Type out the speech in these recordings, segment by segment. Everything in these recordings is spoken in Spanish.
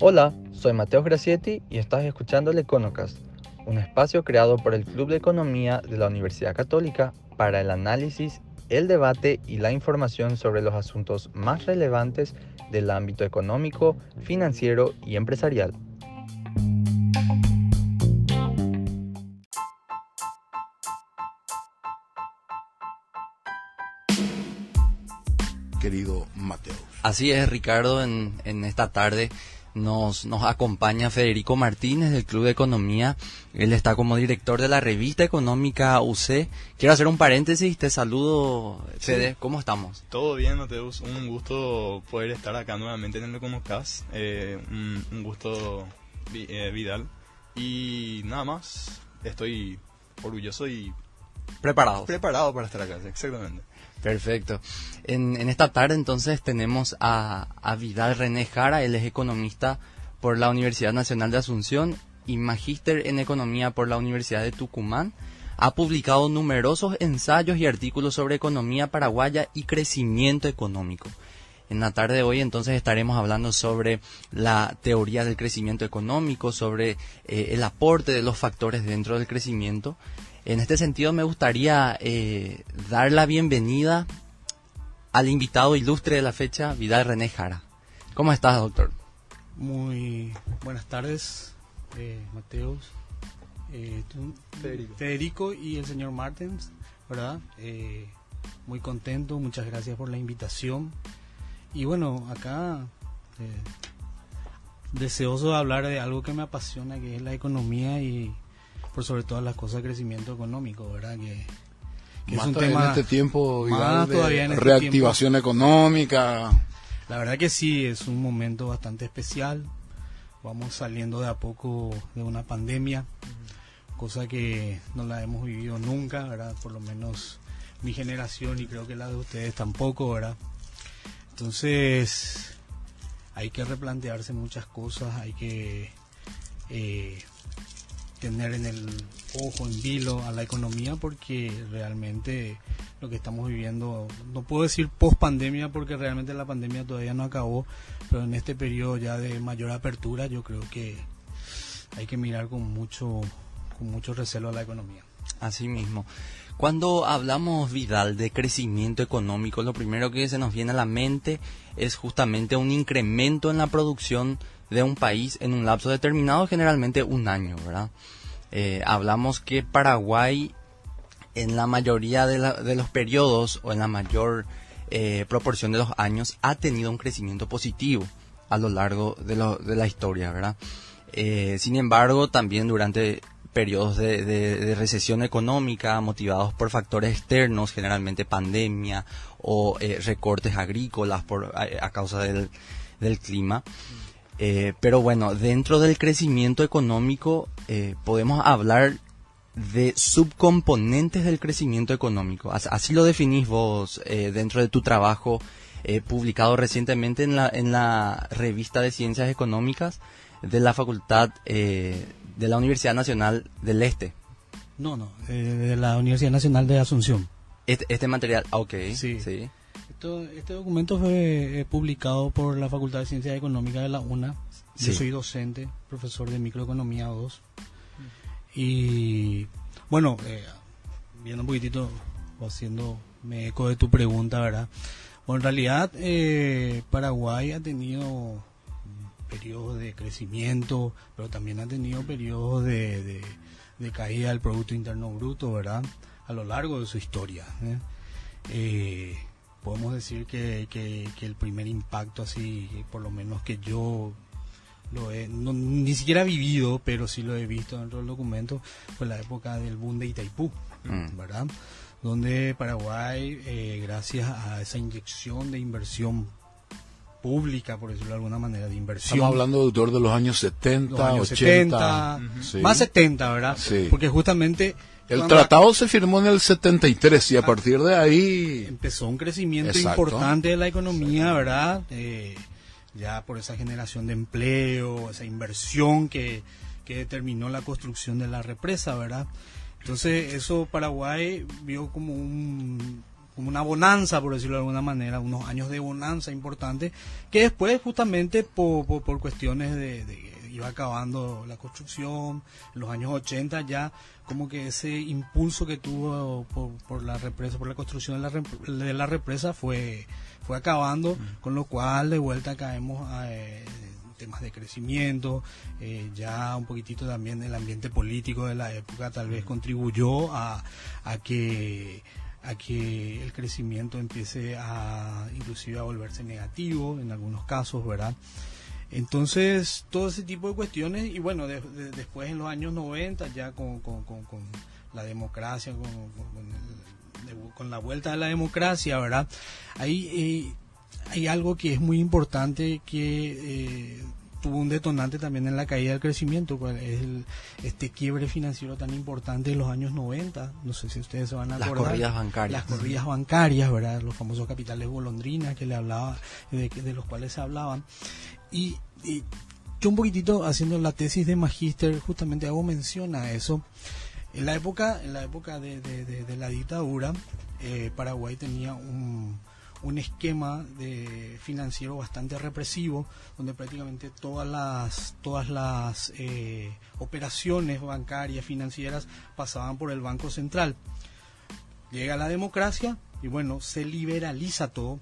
Hola, soy Mateo Gracietti y estás escuchando el Econocast, un espacio creado por el Club de Economía de la Universidad Católica para el análisis, el debate y la información sobre los asuntos más relevantes del ámbito económico, financiero y empresarial. Querido Mateo. Así es, Ricardo, en, en esta tarde nos, nos acompaña Federico Martínez del Club de Economía. Él está como director de la revista económica UC. Quiero hacer un paréntesis. Te saludo, Fede. ¿Cómo estamos? Todo bien, Mateus. Un gusto poder estar acá nuevamente en el Econocast. Eh, un, gusto, eh, Vidal. Y nada más, estoy orgulloso y... Preparado. Preparado para estar acá, exactamente. Perfecto. En, en, esta tarde entonces tenemos a, a, Vidal René Jara, él es economista por la Universidad Nacional de Asunción y magíster en economía por la Universidad de Tucumán. Ha publicado numerosos ensayos y artículos sobre economía paraguaya y crecimiento económico. En la tarde de hoy entonces estaremos hablando sobre la teoría del crecimiento económico, sobre eh, el aporte de los factores dentro del crecimiento en este sentido, me gustaría eh, dar la bienvenida al invitado ilustre de la fecha, Vidal René Jara. ¿Cómo estás, doctor? Muy buenas tardes, eh, Mateus, eh, Federico. y el señor Martens, ¿verdad? Eh, muy contento, muchas gracias por la invitación. Y bueno, acá deseoso de hablar de algo que me apasiona, que es la economía y por sobre todas las cosas crecimiento económico, ¿verdad? Que, es un tema en este tiempo de este reactivación económica. La verdad que sí, es un momento bastante especial. Vamos saliendo de a poco de una pandemia, cosa que no la hemos vivido nunca, ¿verdad? Por lo menos mi generación y creo que la de ustedes tampoco, ¿verdad? Entonces, hay que replantearse muchas cosas, hay que eh, tener en el ojo, en vilo a la economía porque realmente lo que estamos viviendo, no puedo decir post pandemia porque realmente la pandemia todavía no acabó, pero en este periodo ya de mayor apertura yo creo que hay que mirar con mucho, con mucho recelo a la economía. Así mismo. Cuando hablamos, Vidal, de crecimiento económico, lo primero que se nos viene a la mente es justamente un incremento en la producción de un país en un lapso determinado, generalmente un año, ¿verdad? Eh, hablamos que Paraguay en la mayoría de, los periodos o en la mayor eh, proporción de los años ha tenido un crecimiento positivo a lo largo de, la historia, ¿verdad? Eh, sin embargo, también durante periodos de, recesión económica motivados por factores externos, generalmente pandemia o recortes agrícolas por, a, causa del, del clima, eh, pero bueno, dentro del crecimiento económico eh, podemos hablar de subcomponentes del crecimiento económico. Así lo definís vos eh, dentro de tu trabajo publicado recientemente en la, en la revista de Ciencias Económicas de la Facultad de la Universidad Nacional del Este. No, no, de la Universidad Nacional de Asunción. Este, este material, ok, sí. sí este documento fue eh, publicado por la Facultad de Ciencias Económicas de la UNA. Yo soy docente, profesor de microeconomía 2. Y bueno, eh, viendo un poquitito, haciendo me eco de tu pregunta, ¿verdad? Bueno, en realidad eh, Paraguay ha tenido periodos de crecimiento, pero también ha tenido periodos de, de, caída del Producto Interno Bruto, ¿verdad? A lo largo de su historia. ¿eh? Podemos decir que, que, el primer impacto así, por lo menos que yo lo he, ni siquiera he vivido, pero sí lo he visto dentro del documento, fue la época del boom de Itaipú, mm. ¿verdad? Donde Paraguay, eh, gracias a esa inyección de inversión pública, por decirlo de alguna manera, de inversión. Estamos hablando de, de los años 70, los años 80, más 70, ¿verdad? Porque justamente el tratado se firmó en el 73 y a partir de ahí... Empezó un crecimiento importante de la economía, ¿verdad? Eh, ya por esa generación de empleo, esa inversión que, que determinó la construcción de la represa, ¿verdad? Entonces eso Paraguay vio como un como una bonanza, por decirlo de alguna manera, unos años de bonanza importante, que después justamente por, por, cuestiones de, iba acabando la construcción, en los años 80 ya como que ese impulso que tuvo por, por la represa, por la construcción de la, de la represa fue, fue acabando, mm. con lo cual de vuelta caemos a... Eh, temas de crecimiento, eh, ya un poquitito también el ambiente político de la época tal vez mm. contribuyó a, a que a que el crecimiento empiece a inclusive a volverse negativo en algunos casos, ¿verdad? Entonces, todo ese tipo de cuestiones, y bueno, después en los años 90, ya con, con, la democracia, con, la vuelta de la democracia, ¿verdad? Ahí eh, hay algo que es muy importante que eh, tuvo un detonante también en la caída del crecimiento, pues, es el, este quiebre financiero tan importante en los años 90, no sé si ustedes se van a acordar. Las corridas bancarias. Las corridas bancarias, ¿verdad? Los famosos capitales golondrinas que le hablaba, de, de los cuales se hablaban. Y, yo un poquitito haciendo la tesis de magíster, justamente hago mención a eso. En la época, en la época de, de, la dictadura, eh, Paraguay tenía un un esquema de financiero bastante represivo donde prácticamente todas las todas las eh, operaciones bancarias financieras pasaban por el banco central llega la democracia y bueno se liberaliza todo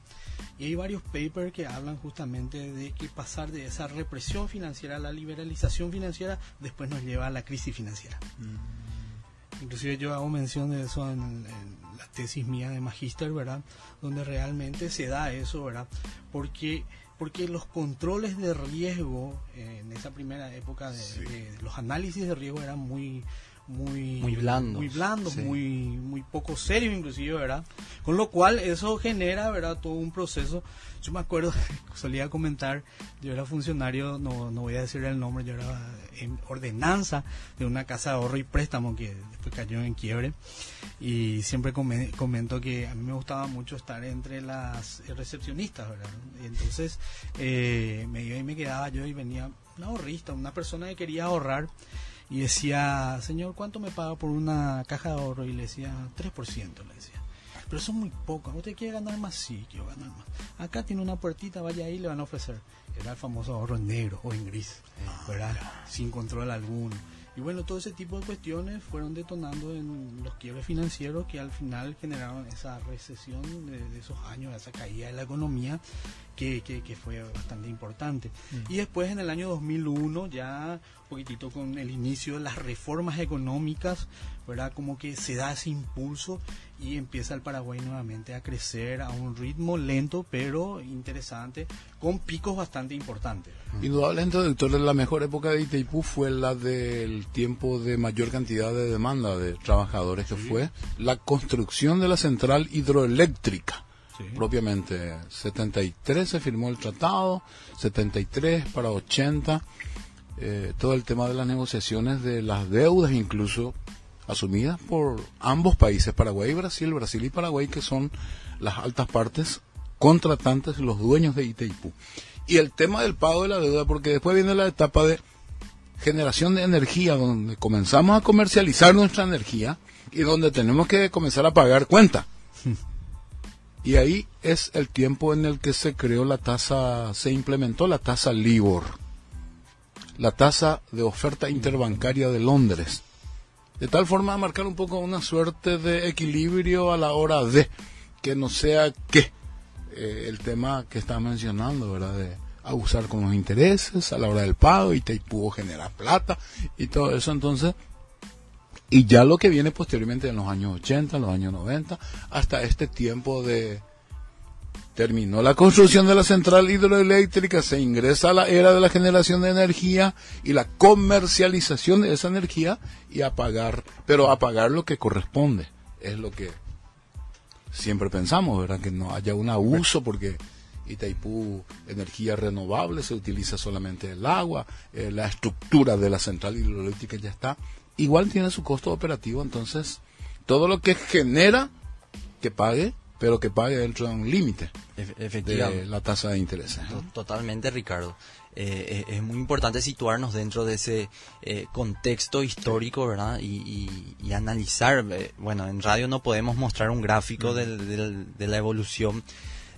y hay varios papers que hablan justamente de que pasar de esa represión financiera a la liberalización financiera después nos lleva a la crisis financiera mm. inclusive yo hago mención de eso en, en la tesis mía de magíster, ¿verdad? Donde realmente se da eso, ¿verdad? Porque porque los controles de riesgo en esa primera época de, los análisis de riesgo eran muy muy muy blandos muy blandos muy muy poco serios inclusive verdad con lo cual eso genera verdad todo un proceso. Yo me acuerdo solía comentar yo era funcionario no, no voy a decir el nombre yo era en ordenanza de una casa de ahorro y préstamo que después cayó en quiebre. Y siempre comento que a mí me gustaba mucho estar entre las recepcionistas verdad y entonces eh, me iba y me quedaba yo y venía un ahorrista una persona que quería ahorrar y decía, señor, ¿cuánto me paga por una caja de ahorro? Y le decía, 3%, le decía. Pero es muy poco. ¿Usted quiere ganar más? Sí, quiero ganar más. Acá tiene una puertita, vaya ahí, le van a ofrecer. Era el famoso ahorro en negro o en gris, ¿verdad? Sin control alguno. Y bueno, todo ese tipo de cuestiones fueron detonando en los quiebres financieros que al final generaron esa recesión de, esos años, esa caída de la economía que, que, fue bastante importante. Mm. Y después en el año 2001, ya un poquitito con el inicio de las reformas económicas, ¿verdad? Como que se da ese impulso y empieza el Paraguay nuevamente a crecer a un ritmo lento pero interesante, con picos bastante importantes. Indudablemente, doctor, la mejor época de Itaipú fue la del tiempo de mayor cantidad de demanda de trabajadores, que fue la construcción de la central hidroeléctrica propiamente. 73 se firmó el tratado, 73 para 80, eh, todo el tema de las negociaciones de las deudas incluso asumidas por ambos países, Paraguay y Brasil, Brasil y Paraguay, que son las altas partes contratantes los dueños de Itaipú. Y el tema del pago de la deuda, porque después viene la etapa de generación de energía, donde comenzamos a comercializar nuestra energía y donde tenemos que comenzar a pagar cuenta. Y ahí es el tiempo en el que se creó la tasa, se implementó la tasa LIBOR, la tasa de oferta interbancaria de Londres, de tal forma de marcar un poco una suerte de equilibrio a la hora de que no sea que eh, el tema que está mencionando, ¿verdad? De abusar con los intereses a la hora del pago y te pudo generar plata y todo eso. Entonces, y ya lo que viene posteriormente en los años 80, en los años 90, hasta este tiempo de... Terminó la construcción de la central hidroeléctrica, se ingresa a la era de la generación de energía y la comercialización de esa energía y apagar, pero apagar lo que corresponde, es lo que siempre pensamos, ¿verdad? Que no haya un abuso porque Itaipú, energía renovable, se utiliza solamente el agua, eh, la estructura de la central hidroeléctrica ya está igual tiene su costo operativo, entonces todo lo que genera, que pague, pero que pague dentro de un límite de la tasa de interés. Totalmente, Ricardo. eh, es muy importante situarnos dentro de ese eh, contexto histórico, ¿verdad? Y, analizar, eh, bueno, en radio no podemos mostrar un gráfico de la evolución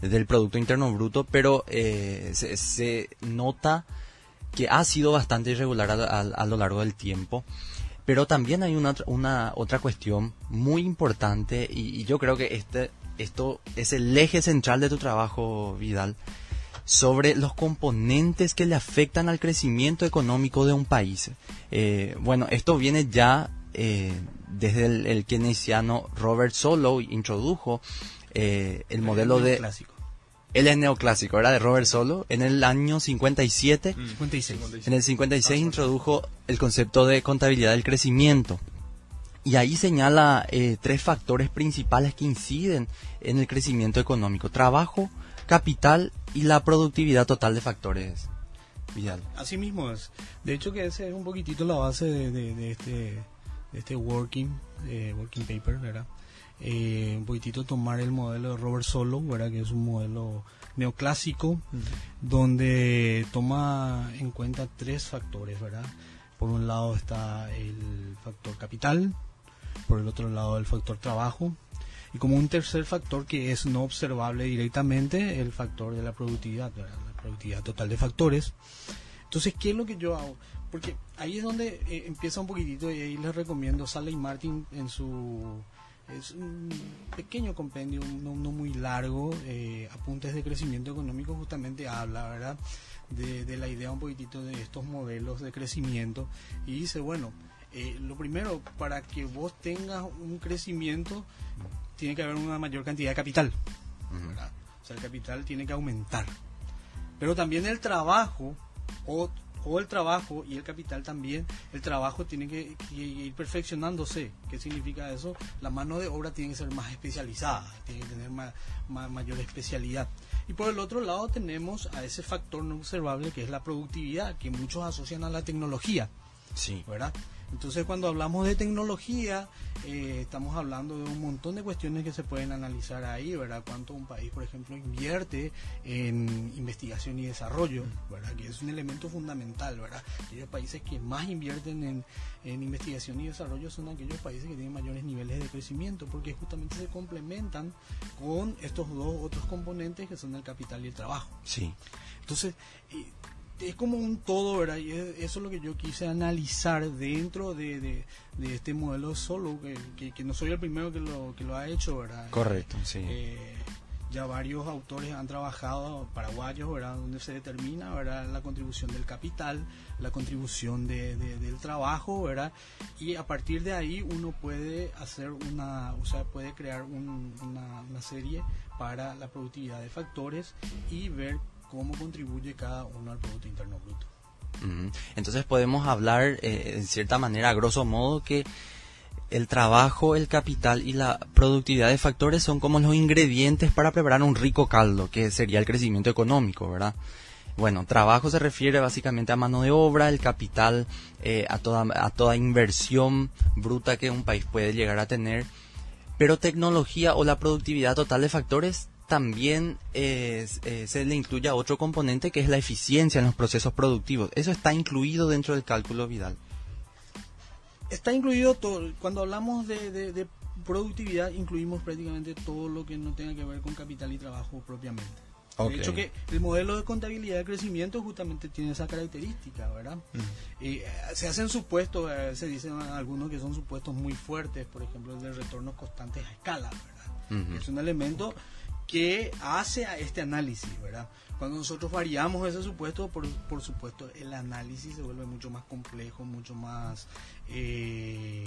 del Producto Interno Bruto, pero se, nota que ha sido bastante irregular a, lo largo del tiempo. Pero también hay una, una otra cuestión muy importante y, y yo creo que este, esto es el eje central de tu trabajo, Vidal, sobre los componentes que le afectan al crecimiento económico de un país. Eh, bueno, esto viene ya eh, desde el, el, keynesiano Robert Solow, introdujo eh, el modelo de... Clásico. Él es neoclásico, era de Robert Solow. En el año 57, 56. en el 56 introdujo el concepto de contabilidad del crecimiento. Y ahí señala tres factores principales que inciden en el crecimiento económico. Trabajo, capital y la productividad total de factores. Vidal. Así mismo es. De hecho que ese es un poquitito la base de, este, este working, eh, working paper, ¿verdad? Eh, un poquitito tomar el modelo de Robert Solow, ¿verdad? Que es un modelo neoclásico, donde toma en cuenta tres factores, ¿verdad? Por un lado está el factor capital, por el otro lado el factor trabajo y como un tercer factor que es no observable directamente, el factor de la productividad, la productividad total de factores. Entonces, ¿qué es lo que yo hago? Porque ahí es donde eh, empieza un poquitito y ahí les recomiendo Sally Martin en su es un pequeño compendio, no, muy largo, eh, apuntes de crecimiento económico, justamente habla, ¿verdad? De, de, la idea un poquitito de estos modelos de crecimiento y dice, bueno, eh, lo primero, para que vos tengas un crecimiento, tiene que haber una mayor cantidad de capital. O sea, el capital tiene que aumentar. Pero también el trabajo, o, el trabajo y el capital también, el trabajo tiene que, ir perfeccionándose. ¿Qué significa eso? La mano de obra tiene que ser más especializada, tiene que tener mayor especialidad. Y por el otro lado tenemos a ese factor no observable que es la productividad, que muchos asocian a la tecnología. Sí. ¿Verdad? Entonces cuando hablamos de tecnología, eh, estamos hablando de un montón de cuestiones que se pueden analizar ahí, ¿verdad? Cuánto un país, por ejemplo, invierte en investigación y desarrollo, ¿verdad? Que es un elemento fundamental, ¿verdad? Aquellos países que más invierten en, en investigación y desarrollo son aquellos países que tienen mayores niveles de crecimiento, porque justamente se complementan con estos dos otros componentes que son el capital y el trabajo. Sí. Entonces, es como un todo, ¿verdad? Y eso es lo que yo quise analizar dentro de, de, este modelo solo, que, que, no soy el primero que lo, que lo ha hecho, ¿verdad? Correcto, sí. Eh, ya varios autores han trabajado, paraguayos, ¿verdad? Donde se determina, ¿verdad? La contribución del capital, la contribución de, del trabajo, ¿verdad? Y a partir de ahí uno puede hacer una, o sea, puede crear una, una serie para la productividad de factores y ver cómo contribuye cada uno al Producto Interno Bruto. Entonces podemos hablar, eh, en cierta manera, a grosso modo, que el trabajo, el capital y la productividad de factores son como los ingredientes para preparar un rico caldo, que sería el crecimiento económico, ¿verdad? Bueno, trabajo se refiere básicamente a mano de obra, el capital, eh, a, toda, a toda inversión bruta que un país puede llegar a tener, pero tecnología o la productividad total de factores también eh, se le incluye a otro componente que es la eficiencia en los procesos productivos. ¿Eso está incluido dentro del cálculo Vidal? Está incluido todo. Cuando hablamos de, productividad, incluimos prácticamente todo lo que no tenga que ver con capital y trabajo propiamente. De hecho, que el modelo de contabilidad de crecimiento justamente tiene esa característica, ¿verdad? Y, eh, se hacen supuestos, eh, se dicen algunos que son supuestos muy fuertes, por ejemplo, el de retornos constantes a escala, ¿verdad? Es un elemento que hace a este análisis, ¿verdad? Cuando nosotros variamos ese supuesto, por, por supuesto, el análisis se vuelve mucho más complejo, mucho más... Eh,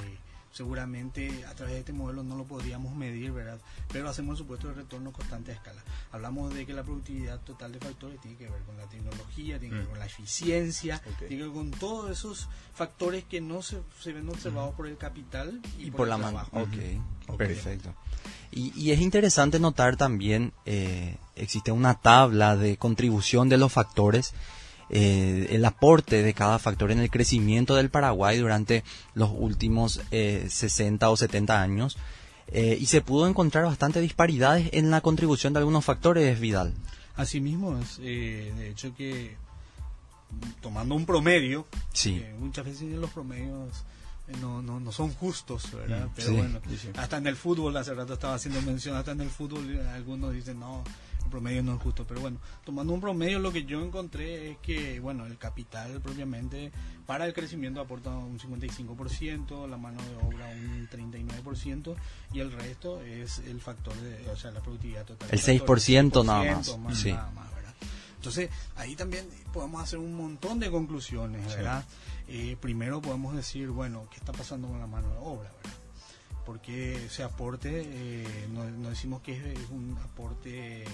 seguramente a través de este modelo no lo podríamos medir, ¿verdad? Pero hacemos el supuesto de retorno constante a escala. Hablamos de que la productividad total de factores tiene que ver con la tecnología, tiene que ver mm. con la eficiencia, tiene que ver con todos esos factores que no se, se ven observados por el capital y, por, la mano. Ok, perfecto. Y, es interesante notar también, eh, existe una tabla de contribución de los factores, eh, el aporte de cada factor en el crecimiento del Paraguay durante los últimos eh, 60 o 70 años. Eh, y se pudo encontrar bastante disparidades en la contribución de algunos factores, Vidal. Asimismo, es, de hecho que tomando un promedio, Sí. eh, muchas veces los promedios eh, no, no, no son justos, ¿verdad? Mm, Pero sí, bueno, sí, hasta en el fútbol, hace rato estaba haciendo mención, hasta en el fútbol eh, algunos dicen, no, el promedio no es justo, pero bueno, tomando un promedio lo que yo encontré es que, bueno, el capital propiamente para el crecimiento aporta un 55%, la mano de obra un 39% y el resto es el factor de, o sea, la productividad total. El del factor, 6% nada más, más, sí. Entonces, ahí también podemos hacer un montón de conclusiones, ¿verdad? Eh, primero podemos decir, bueno, ¿qué está pasando con la mano de obra, verdad? Porque ese aporte, eh, no, no decimos que es, es un aporte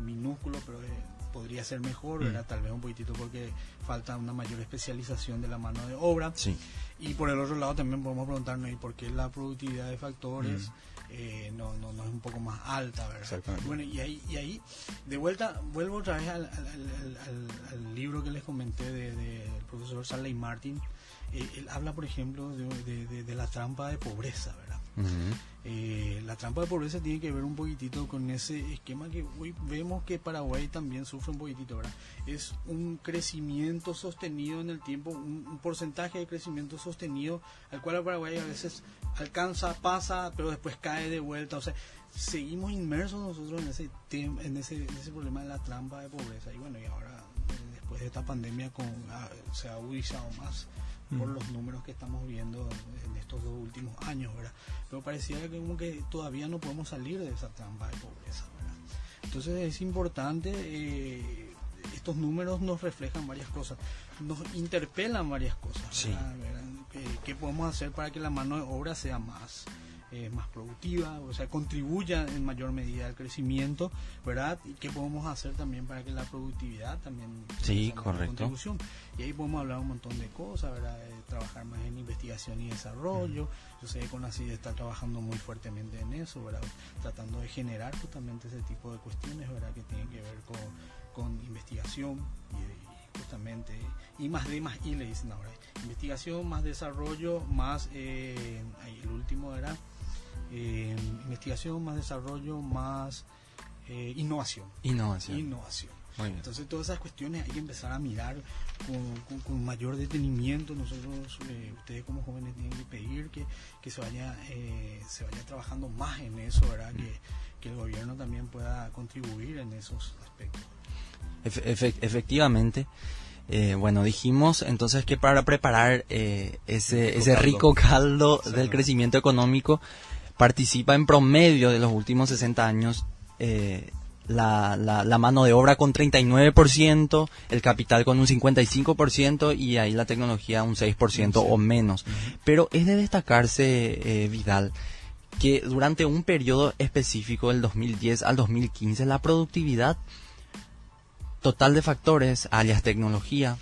minúsculo, pero eh, podría ser mejor, ¿verdad? Tal vez un poquitito porque falta una mayor especialización de la mano de obra. Sí. Y por el otro lado también podemos preguntarnos, ¿y por qué la productividad de factores Mm. Eh, no, no, no es un poco más alta, verdad? Exactamente. Bueno, y ahí, y ahí de vuelta, vuelvo otra vez al, al- al- al- al libro que les comenté del de, del profesor Stanley Martin. Eh, él habla, por ejemplo, de, de- de- de la trampa de pobreza, ¿verdad? Eh, la trampa de pobreza tiene que ver un poquitito con ese esquema que hoy vemos que Paraguay también sufre un poquitito, ¿verdad? Es un crecimiento sostenido en el tiempo, un, porcentaje de crecimiento sostenido al cual Paraguay a veces alcanza, pasa, pero después cae de vuelta, o sea, seguimos inmersos nosotros en ese, en ese, problema de la trampa de pobreza. Y bueno, y ahora después de esta pandemia con, ah, se ha agudizado más por los números que estamos viendo en estos dos últimos años, ¿verdad? Pero pareciera que como que todavía no podemos salir de esa trampa de pobreza, ¿verdad? Entonces es importante, eh, estos números nos reflejan varias cosas, nos interpelan varias cosas, Sí. ¿verdad? ¿verdad? ¿Qué, qué podemos hacer para que la mano de obra sea más eh, más productiva, o sea, contribuya en mayor medida al crecimiento, ¿verdad? Y qué podemos hacer también para que la productividad también Sí, correcto. contribución. Y ahí podemos hablar un montón de cosas, ¿verdad? Trabajar más en investigación y desarrollo. Yo sé que CONACYT está trabajando muy fuertemente en eso, ¿verdad? Tratando de generar justamente ese tipo de cuestiones, ¿verdad? Que tienen que ver con, con investigación y, y justamente, y más D más I le dicen ahora. Investigación, más desarrollo, más, eh, ahí el último era eh, investigación, más desarrollo, más eh, innovación. Innovación. Innovación. Muy bien. Entonces todas esas cuestiones hay que empezar a mirar con, con- con mayor detenimiento. Nosotros, eh, ustedes como jóvenes tienen que pedir que, que se vaya eh, se vaya trabajando más en eso, ¿verdad? Que, que el gobierno también pueda contribuir en esos aspectos. Efe- efe- efectivamente. Eh, bueno, dijimos entonces que para preparar eh, ese, Rico ese caldo. rico caldo del crecimiento económico participa en promedio de los últimos 60 años eh, la, la, la mano de obra con 39%, el capital con un 55% y ahí la tecnología un 6% o menos. Pero es de destacarse, eh, Vidal, que durante un periodo específico del 2010 al 2015 la productividad total de factores, alias tecnología,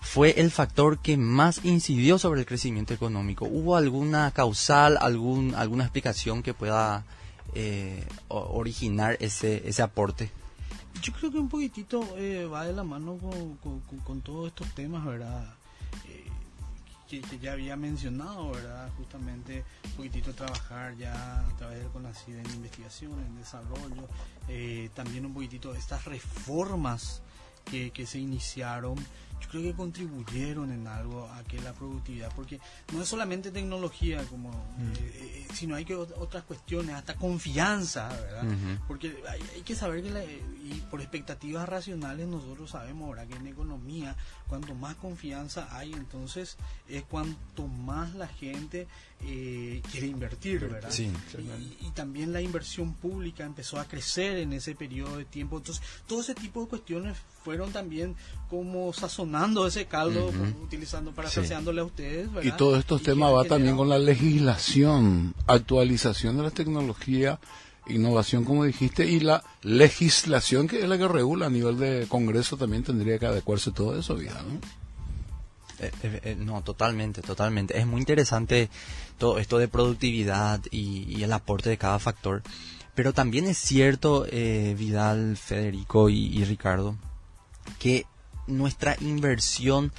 fue el factor que más incidió sobre el crecimiento económico. ¿Hubo alguna causal, algún, alguna explicación que pueda eh, originar ese, ese aporte? Yo creo que un poquitito eh, va de la mano con, con- con- con todos estos temas, ¿verdad? Eh, que, ya había mencionado, ¿verdad? Justamente un poquitito trabajar ya a través del CONACYT en investigación, en desarrollo, eh, también un poquitito estas reformas que, que se iniciaron, yo creo que contribuyeron en algo a que la productividad, porque no es solamente tecnología, como, eh, eh, sino hay que ot- otras cuestiones, hasta confianza, ¿verdad? Porque hay, hay que saber que, la- y por expectativas racionales, nosotros sabemos ahora que en economía, cuanto más confianza hay, entonces es cuanto más la gente eh, quiere invertir, ¿verdad? Sí. Y, y también la inversión pública empezó a crecer en ese periodo de tiempo. Entonces, todo ese tipo de cuestiones fueron también como sazonando ese caldo, utilizando, para Sí. a ustedes, Y todos estos Y temas va también con la legislación, actualización de la tecnología, innovación, como dijiste, y la legislación que es la que regula a nivel de Congreso también tendría que adecuarse todo eso, vida, ¿no? Eh, eh, eh, no, totalmente, totalmente. Es muy interesante todo esto de productividad y, y el aporte de cada factor. Pero también es cierto, eh, Vidal, Federico y, y Ricardo, que nuestra inversión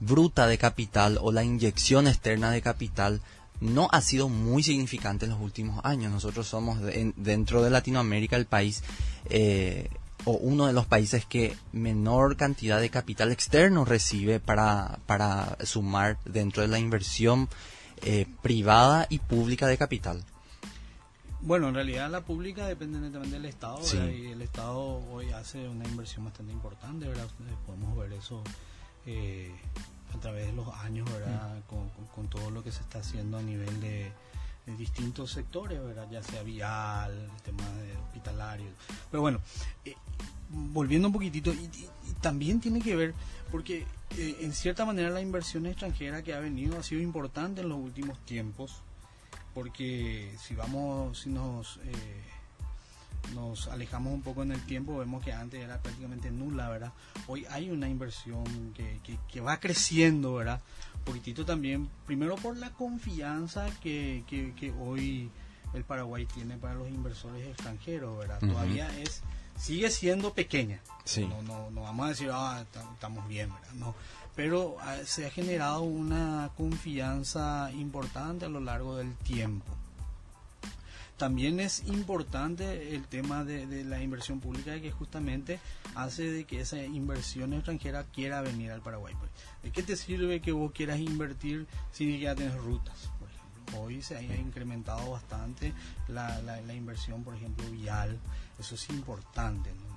bruta de capital o la inyección externa de capital no ha sido muy significante en los últimos años. Nosotros somos de- en- dentro de Latinoamérica el país eh, o uno de los países que menor cantidad de capital externo recibe para, para sumar dentro de la inversión eh, privada y pública de capital. Bueno, en realidad la pública depende netamente del Estado y el Estado hoy hace una inversión bastante importante, ¿verdad? Podemos ver eso eh, a través de los años, ¿verdad? Mm. Con, todo lo que se está haciendo a nivel de, distintos sectores, ¿verdad? Ya sea vial, el tema de hospitalario. Pero bueno, eh, volviendo un poquitito, y, también tiene que ver, porque eh, en cierta manera la inversión extranjera que ha venido ha sido importante en los últimos tiempos porque si vamos, si nos, eh, nos alejamos un poco en el tiempo, vemos que antes era prácticamente nula, ¿verdad? Hoy hay una inversión que, que, va creciendo, ¿verdad? Un poquitito también, primero por la confianza que, que, hoy el Paraguay tiene para los inversores extranjeros, ¿verdad? Todavía es sigue siendo pequeña. No, no, no vamos a decir, ah, estamos bien, ¿verdad? No, pero ah, se ha generado una confianza importante a lo largo del tiempo. También es importante el tema de, la inversión pública que justamente hace de que esa inversión extranjera quiera venir al Paraguay. Pues. ¿De qué te sirve que vos quieras invertir si ya tienes rutas? Hoy se ha incrementado bastante la, la, la inversión, por ejemplo, vial. Eso es importante. ¿no?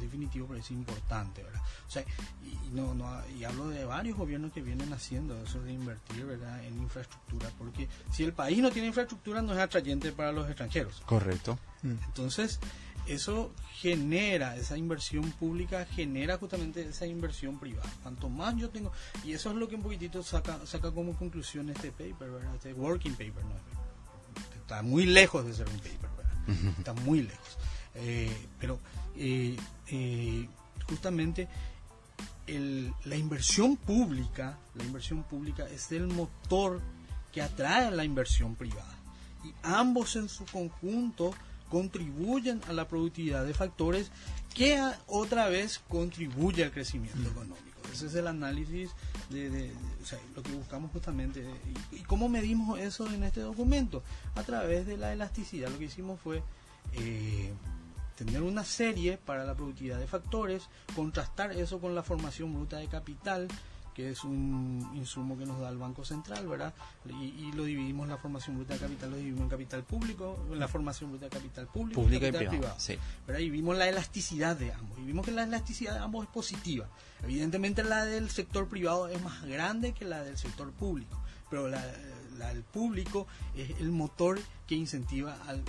Definitivo, pero es importante, ¿verdad? O sea, y, no, no, y hablo de varios gobiernos que vienen haciendo eso de invertir, ¿verdad?, en infraestructura, porque si el país no tiene infraestructura, no es atrayente para los extranjeros. Correcto. Mm. Entonces, eso genera, esa inversión pública genera justamente esa inversión privada. Cuanto más yo tengo, y eso es lo que un poquitito saca, saca como conclusión este paper, ¿verdad? Este working paper, ¿no? Está muy lejos de ser un paper, ¿verdad? Está muy lejos. Eh, pero eh, eh, justamente la inversión pública, la inversión pública es el motor que atrae a la inversión privada. Y ambos en su conjunto contribuyen a la productividad de factores que otra vez contribuye al crecimiento mm. económico. Ese es el análisis de, lo que buscamos justamente. ¿Y, cómo medimos eso en este documento? A través de la elasticidad. Lo que hicimos fue eh, tener una serie para la productividad de factores, contrastar eso con la formación bruta de capital, que es un insumo que nos da el Banco Central, ¿verdad? Y, lo dividimos, la formación bruta de capital lo dividimos en capital público, en la formación bruta de capital público y capital privado. Y vimos la elasticidad de ambos, y vimos que la elasticidad de ambos es positiva. Evidentemente la del sector privado es más grande que la del sector público, pero la, la del público es el motor que incentiva al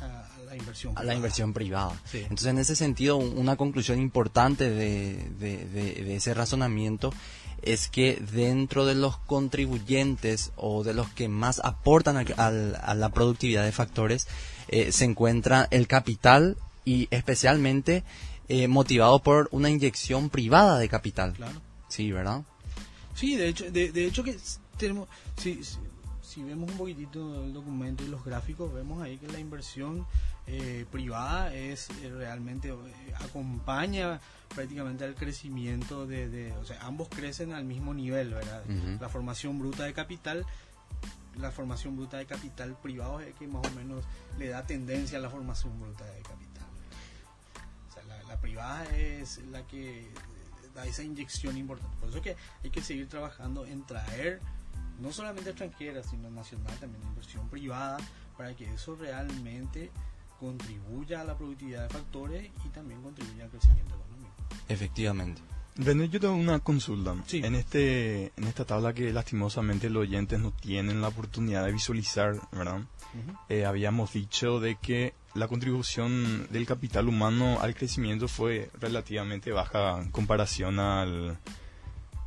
a, la inversión privada. A la inversión privada. Entonces, en ese sentido, una conclusión importante de, de, ese razonamiento es que dentro de los contribuyentes o de los que más aportan a, la productividad de factores eh, se encuentra el capital y especialmente eh, motivado por una inyección privada de capital. Claro. Sí, ¿verdad? Sí, de hecho, de, de hecho que tenemos, sí, si vemos un poquitito el documento y los gráficos, vemos ahí que la inversión eh, privada es eh, realmente eh, acompaña prácticamente al crecimiento de, o sea, ambos crecen al mismo nivel, ¿verdad? La formación bruta de capital, la formación bruta de capital privado es que más o menos le da tendencia a la formación bruta de capital. O sea, la, la privada es la que da esa inyección importante. Por eso que hay que seguir trabajando en traer no solamente extranjera, sino nacional, también inversión privada, para que eso realmente contribuya a la productividad de factores y también contribuya al crecimiento económico. Efectivamente. René, yo tengo una consulta. En, este, en esta tabla que lastimosamente los oyentes no tienen la oportunidad de visualizar, ¿verdad? Eh, habíamos dicho de que la contribución del capital humano al crecimiento fue relativamente baja en comparación al,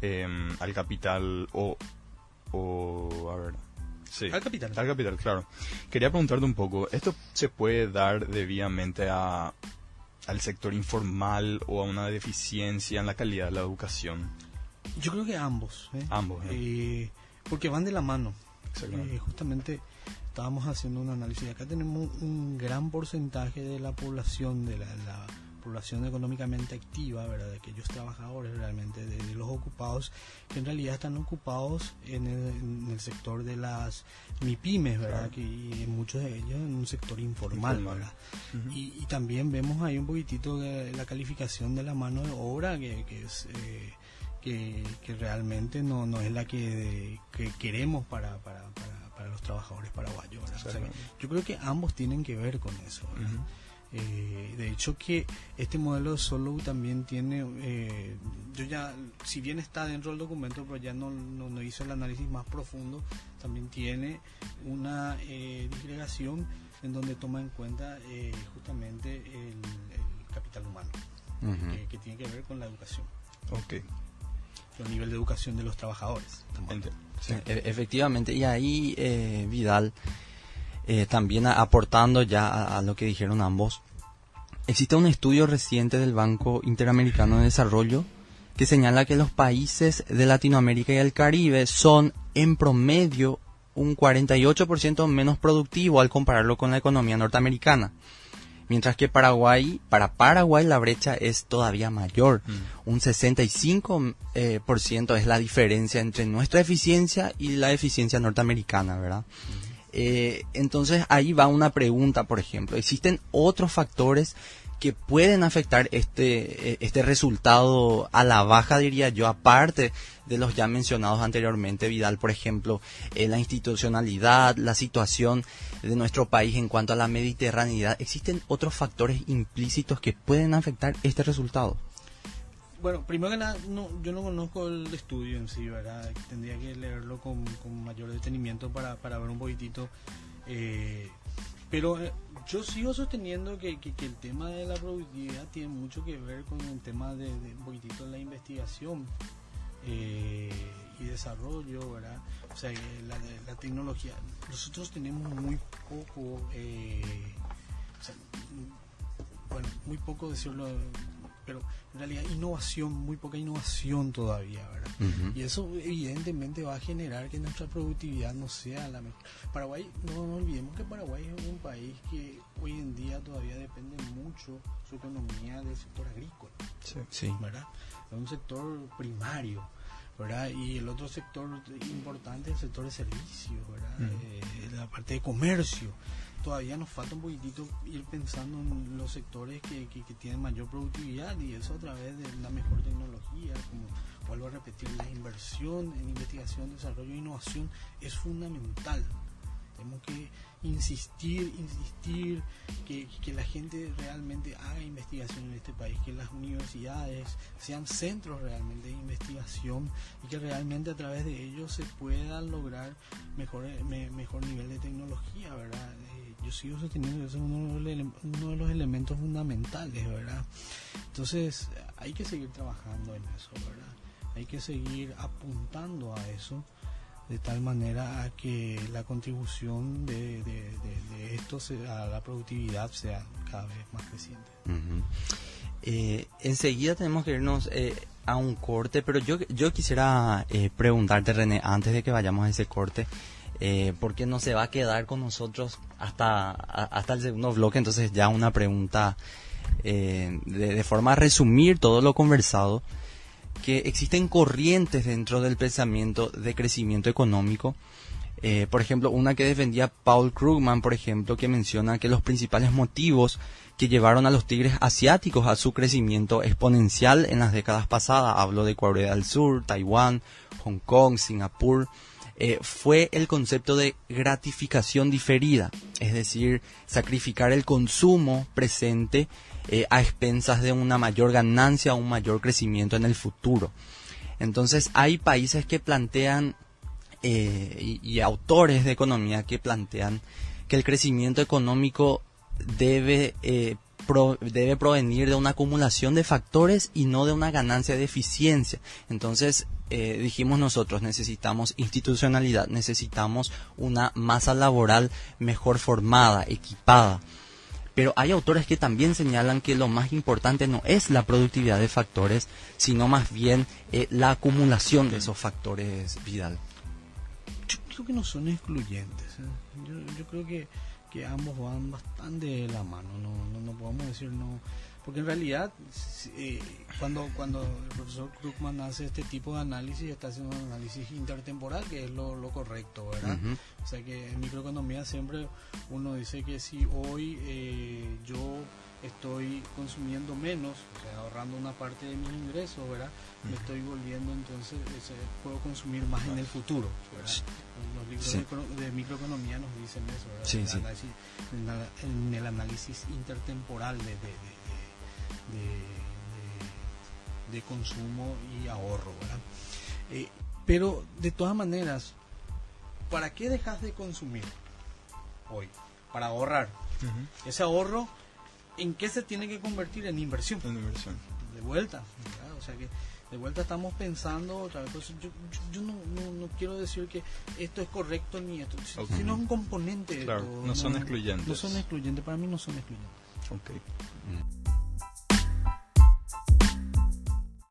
em, al capital o o a ver sí. Al capital. Al capital claro. Quería preguntarte un poco esto se puede dar debidamente a al sector informal o a una deficiencia en la calidad de la educación yo creo que ambos ¿eh? ambos ¿eh? Eh, porque van de la mano. Justamente estábamos haciendo un análisis. Acá tenemos un gran porcentaje de la población de la, población económicamente activa, ¿verdad? de aquellos trabajadores realmente, de, los ocupados, que en realidad están ocupados en el, sector de las MIPIMES, ¿verdad? Que, y muchos de ellos en un sector informal, ¿verdad? y, también vemos ahí un poquitito de la calificación de la mano de obra, que, es... Eh, que, realmente no, no es la que, queremos para, para, para, los trabajadores paraguayos. yo creo que ambos tienen que ver con eso. Eh, de hecho que este modelo de solo también tiene, eh, yo ya, si bien está dentro del documento, pero ya no, no, hizo el análisis más profundo, también tiene una eh, disgregación en donde toma en cuenta eh, justamente el, capital humano, que, tiene que ver con la educación. Ok. El nivel de educación de los trabajadores. E, efectivamente, y ahí Vidal eh, también aportando ya a, lo que dijeron ambos, existe un estudio reciente del Banco Interamericano de Desarrollo que señala que los países de Latinoamérica y el Caribe son en promedio un 48% menos productivo al compararlo con la economía norteamericana. Mientras que Paraguay, para Paraguay la brecha es todavía mayor. Mm. Un 65% eh, por ciento es la diferencia entre nuestra eficiencia y la eficiencia norteamericana, ¿verdad? Mm. Eh, entonces ahí va una pregunta, por ejemplo, ¿existen otros factores que pueden afectar este, eh, este resultado a la baja, diría yo, aparte de los ya mencionados anteriormente, Vidal, por ejemplo, eh, la institucionalidad, la situación de nuestro país en cuanto a la mediterraneidad, ¿existen otros factores implícitos que pueden afectar este resultado? Bueno, primero que nada, no, yo no conozco el estudio en sí, ¿verdad? Tendría que leerlo con, mayor detenimiento para, para ver un poquitito. Eh, pero eh, yo sigo sosteniendo que, que, el tema de la productividad tiene mucho que ver con el tema de, un poquitito de la investigación eh, y desarrollo, ¿verdad? O sea, la, la tecnología. Nosotros tenemos muy poco, o sea, bueno, muy poco decirlo pero en realidad innovación, muy poca innovación todavía, ¿verdad? Y eso evidentemente va a generar que nuestra productividad no sea la mejor. Paraguay, no, olvidemos que Paraguay es un país que hoy en día todavía depende mucho su economía del sector agrícola, sí, ¿verdad? Es un sector primario. ¿verdad? Y el otro sector importante es el sector de servicios, ¿verdad? Eh, la parte de comercio todavía nos falta un poquitito ir pensando en los sectores que, que, tienen mayor productividad y eso a través de la mejor tecnología, como vuelvo a repetir, la inversión en investigación, desarrollo e innovación es fundamental. Tenemos que insistir, insistir, que, que, la gente realmente haga investigación en este país, que las universidades sean centros realmente de investigación y que realmente a través de ellos se pueda lograr mejor, mejor nivel de tecnología, ¿verdad? Sigo sosteniendo es uno de, los elementos fundamentales, ¿verdad? Entonces, hay que seguir trabajando en eso, ¿verdad? Hay que seguir apuntando a eso de tal manera a que la contribución de, esto a la productividad sea cada vez más creciente. Eh, enseguida tenemos que irnos eh, a un corte, pero yo, yo quisiera eh, preguntarte, René, antes de que vayamos a ese corte, eh, porque no se va a quedar con nosotros hasta, hasta el segundo bloque. Entonces ya una pregunta eh, de, forma a resumir todo lo conversado, que existen corrientes dentro del pensamiento de crecimiento económico. Eh, por ejemplo, una que defendía Paul Krugman, por ejemplo, que menciona que los principales motivos que llevaron a los tigres asiáticos a su crecimiento exponencial en las décadas pasadas, hablo de Corea del Sur, Taiwán, Hong Kong, Singapur, eh, fue el concepto de gratificación diferida, es decir, sacrificar el consumo presente eh, a expensas de una mayor ganancia o un mayor crecimiento en el futuro. Entonces hay países que plantean eh, y, autores de economía que plantean que el crecimiento económico debe debe provenir de una acumulación de factores y no de una ganancia de eficiencia. Entonces, eh, dijimos nosotros, necesitamos institucionalidad, necesitamos una masa laboral mejor formada, equipada. Pero hay autores que también señalan que lo más importante no es la productividad de factores, sino más bien eh, la acumulación de esos factores, Vidal. Yo creo que no son excluyentes. ¿eh? Yo, creo que, que ambos van bastante de la mano, no, no, no podemos decir no, porque en realidad eh, cuando, cuando el profesor Krugman hace este tipo de análisis, está haciendo un análisis intertemporal, que es lo, correcto, ¿verdad? O sea que en microeconomía siempre uno dice que si hoy eh, yo estoy consumiendo menos, o sea, ahorrando una parte de mis ingresos, ¿verdad? Me estoy volviendo entonces, puedo consumir más en el futuro, ¿verdad? Los libros de, microeconomía nos dicen eso, ¿verdad? Sí, en, el análisis intertemporal de, de, de consumo y ahorro, ¿verdad? Eh, pero de todas maneras, ¿para qué dejas de consumir hoy? Para ahorrar. Ese ahorro ¿en qué se tiene que convertir? En inversión. En inversión. De vuelta. O sea que de vuelta estamos pensando otra vez. yo, yo, no, no, quiero decir que esto es correcto ni esto, sino un componente claro, No son excluyentes. No son excluyentes, para mí no son excluyentes. Ok. Mm.